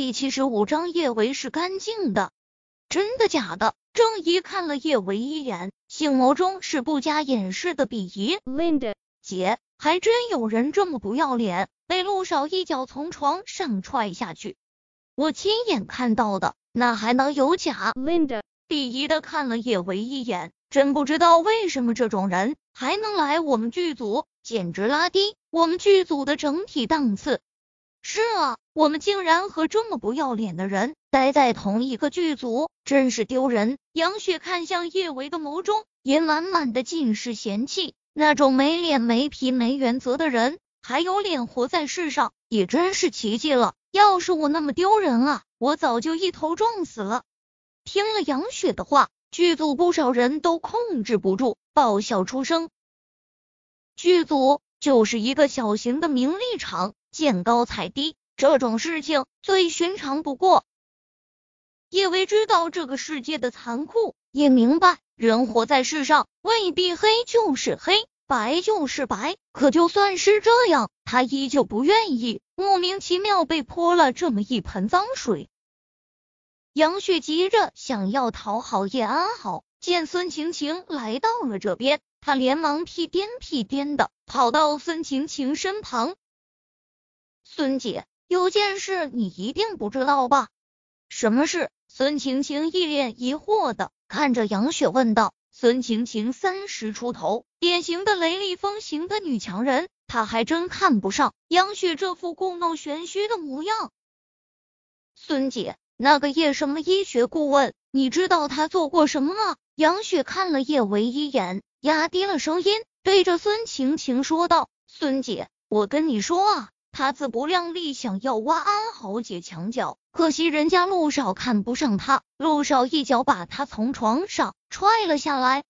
第七十五章叶维是干净的，真的假的？郑怡看了叶维一眼，性眸中是不加掩饰的鄙夷。Linda 姐，还真有人这么不要脸，被陆少一脚从床上踹下去，我亲眼看到的，那还能有假？Linda 鄙夷的看了叶维一眼，真不知道为什么这种人还能来我们剧组，简直拉低我们剧组的整体档次。是啊，我们竟然和这么不要脸的人待在同一个剧组，真是丢人。杨雪看向叶维的眸中也满满的尽是嫌弃，那种没脸没皮没原则的人还有脸活在世上，也真是奇迹了。要是我那么丢人啊，我早就一头撞死了。听了杨雪的话，剧组不少人都控制不住爆笑出声。剧组就是一个小型的名利场。见高踩低，这种事情最寻常不过。叶维知道这个世界的残酷，也明白人活在世上未必黑就是黑，白就是白。可就算是这样，他依旧不愿意莫名其妙被泼了这么一盆脏水。杨雪急着想要讨好叶安好，见孙晴晴来到了这边，他连忙屁颠屁颠的跑到孙晴晴身旁。孙姐，有件事你一定不知道吧？什么事？孙晴晴一脸疑惑的看着杨雪问道。孙晴晴三十出头，典型的雷厉风行的女强人，她还真看不上杨雪这副故弄玄虚的模样。孙姐，那个叶什么医学顾问，你知道他做过什么吗？杨雪看了叶维一眼，压低了声音对着孙晴晴说道：“孙姐，我跟你说啊。”他自不量力，想要挖安豪姐墙角，可惜人家陆少看不上他，陆少一脚把他从床上踹了下来。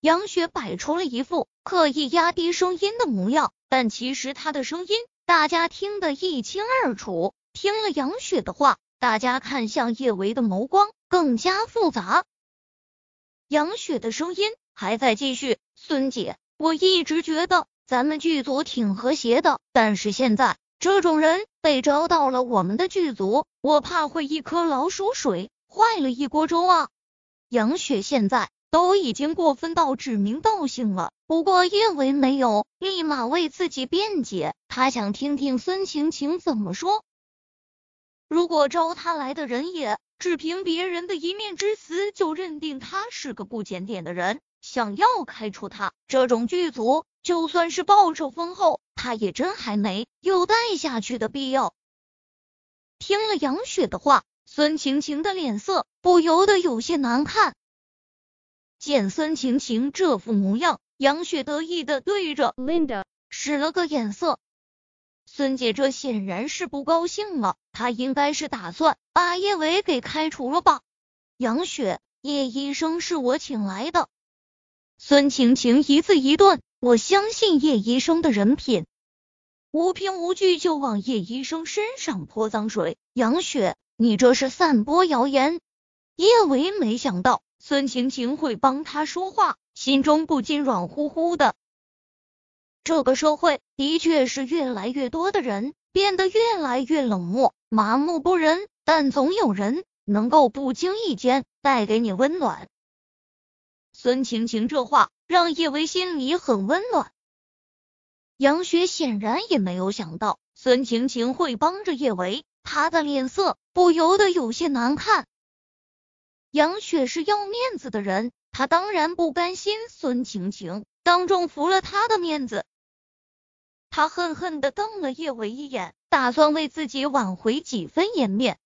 杨雪摆出了一副刻意压低声音的模样，但其实她的声音大家听得一清二楚。听了杨雪的话，大家看向叶维的眸光更加复杂。杨雪的声音还在继续：“孙姐，我一直觉得咱们剧组挺和谐的，但是现在……”这种人被招到了我们的剧组，我怕会一颗老鼠水坏了一锅粥啊！杨雪现在都已经过分到指名道姓了。不过叶维没有立马为自己辩解，他想听听孙晴晴怎么说。如果招他来的人也只凭别人的一面之词就认定他是个不检点的人，想要开除他，这种剧组就算是报酬丰厚。他也真还没有待下去的必要。听了杨雪的话，孙晴晴的脸色不由得有些难看。见孙晴晴这副模样，杨雪得意的对着 Linda 使了个眼色。孙姐这显然是不高兴了，她应该是打算把叶伟给开除了吧？杨雪，叶医生是我请来的。孙晴晴一字一顿，我相信叶医生的人品。无凭无据就往叶医生身上泼脏水，杨雪，你这是散播谣言。叶维没想到孙晴晴会帮他说话，心中不禁软乎乎的。这个社会的确是越来越多的人变得越来越冷漠、麻木不仁，但总有人能够不经意间带给你温暖。孙晴晴这话让叶维心里很温暖。杨雪显然也没有想到孙晴晴会帮着叶维，她的脸色不由得有些难看。杨雪是要面子的人，她当然不甘心孙晴晴当众服了她的面子。她恨恨的瞪了叶维一眼，打算为自己挽回几分颜面。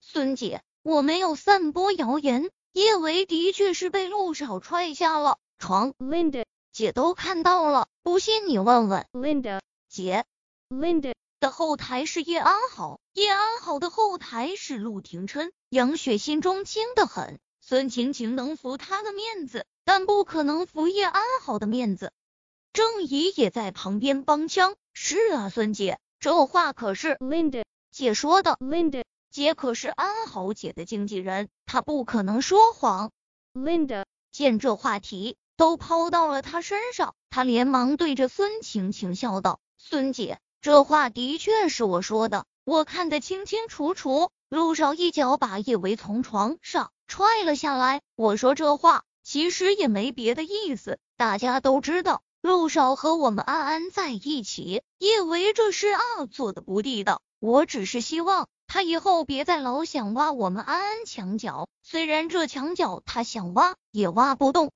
孙姐，我没有散播谣言，叶维的确是被陆少踹下了床。Linda。姐都看到了，不信你问问 Linda 姐。Linda 的后台是叶安好，叶安好的后台是陆廷琛。杨雪心中清的很，孙晴晴能服他的面子，但不可能服叶安好的面子。郑怡也在旁边帮腔。是啊，孙姐，这话可是 Linda 姐说的。Linda 姐可是安好姐的经纪人，她不可能说谎。Linda 见这话题。都抛到了他身上，他连忙对着孙晴晴笑道：“孙姐，这话的确是我说的，我看得清清楚楚。陆少一脚把叶维从床上踹了下来。我说这话其实也没别的意思，大家都知道陆少和我们安安在一起，叶维这事啊做的不地道。我只是希望他以后别再老想挖我们安安墙角，虽然这墙角他想挖也挖不动。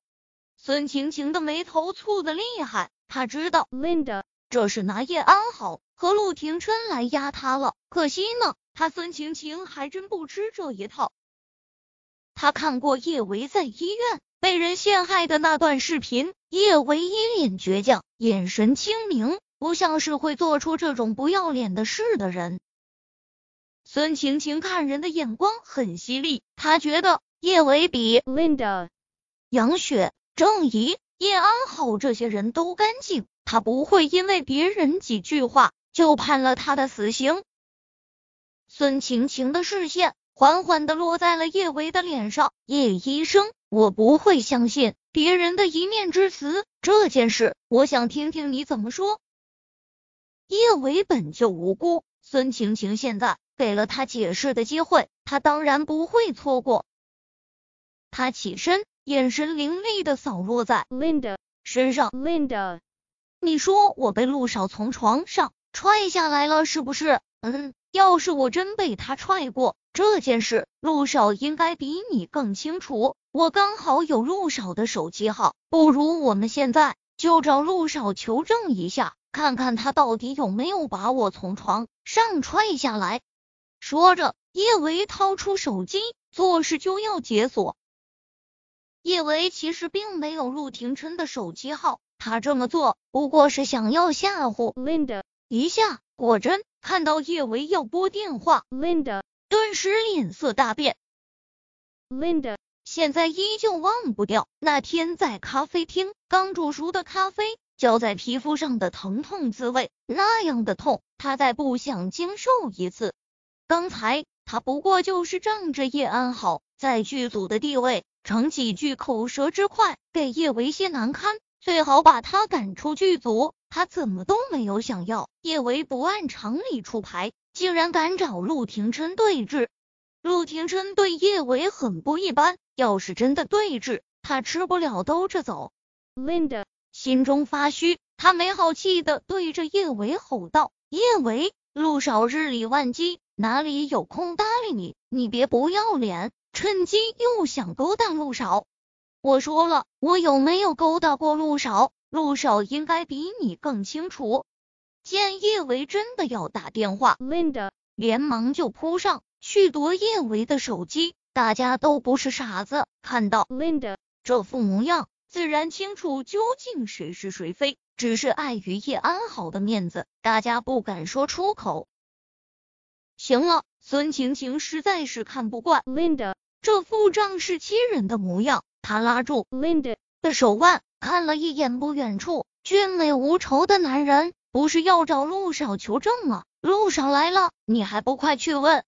孙晴晴的眉头蹙得厉害，她知道 Linda 这是拿叶安好和陆廷琛来压她了。可惜呢，她孙晴晴还真不吃这一套。他看过叶维在医院被人陷害的那段视频，叶维一脸倔强，眼神清明，不像是会做出这种不要脸的事的人。孙晴晴看人的眼光很犀利，她觉得叶维比 Linda 杨雪。郑怡、叶安好这些人都干净，他不会因为别人几句话就判了他的死刑。孙晴晴的视线缓缓的落在了叶维的脸上。叶医生，我不会相信别人的一面之词，这件事我想听听你怎么说。叶维本就无辜，孙晴晴现在给了他解释的机会，他当然不会错过。他起身。眼神凌厉的扫落在 Linda 身上。Linda，你说我被陆少从床上踹下来了，是不是？嗯，要是我真被他踹过，这件事陆少应该比你更清楚。我刚好有陆少的手机号，不如我们现在就找陆少求证一下，看看他到底有没有把我从床上踹下来。说着，叶维掏出手机，做事就要解锁。叶维其实并没有陆廷琛的手机号，他这么做不过是想要吓唬 Linda 一下。果真看到叶维要拨电话，Linda 顿时脸色大变。Linda 现在依旧忘不掉那天在咖啡厅刚煮熟的咖啡浇在皮肤上的疼痛滋味，那样的痛，他再不想经受一次。刚才他不过就是仗着叶安好在剧组的地位。逞几句口舌之快，给叶维些难堪，最好把他赶出剧组。他怎么都没有想要叶维不按常理出牌，竟然敢找陆廷琛对峙。陆廷琛对叶维很不一般，要是真的对峙，他吃不了兜着走。Linda 心中发虚，他没好气的对着叶维吼道：“叶维，陆少日理万机，哪里有空搭理你？你别不要脸！”趁机又想勾搭陆少，我说了，我有没有勾搭过陆少？陆少应该比你更清楚。见叶维真的要打电话，Linda 连忙就扑上去夺叶维的手机。大家都不是傻子，看到 Linda 这副模样，自然清楚究竟谁是谁非。只是碍于叶安好的面子，大家不敢说出口。行了，孙晴晴实在是看不惯 Linda。这副仗势欺人的模样，她拉住 Linda 的手腕，看了一眼不远处俊美无愁的男人，不是要找陆少求证吗？陆少来了，你还不快去问？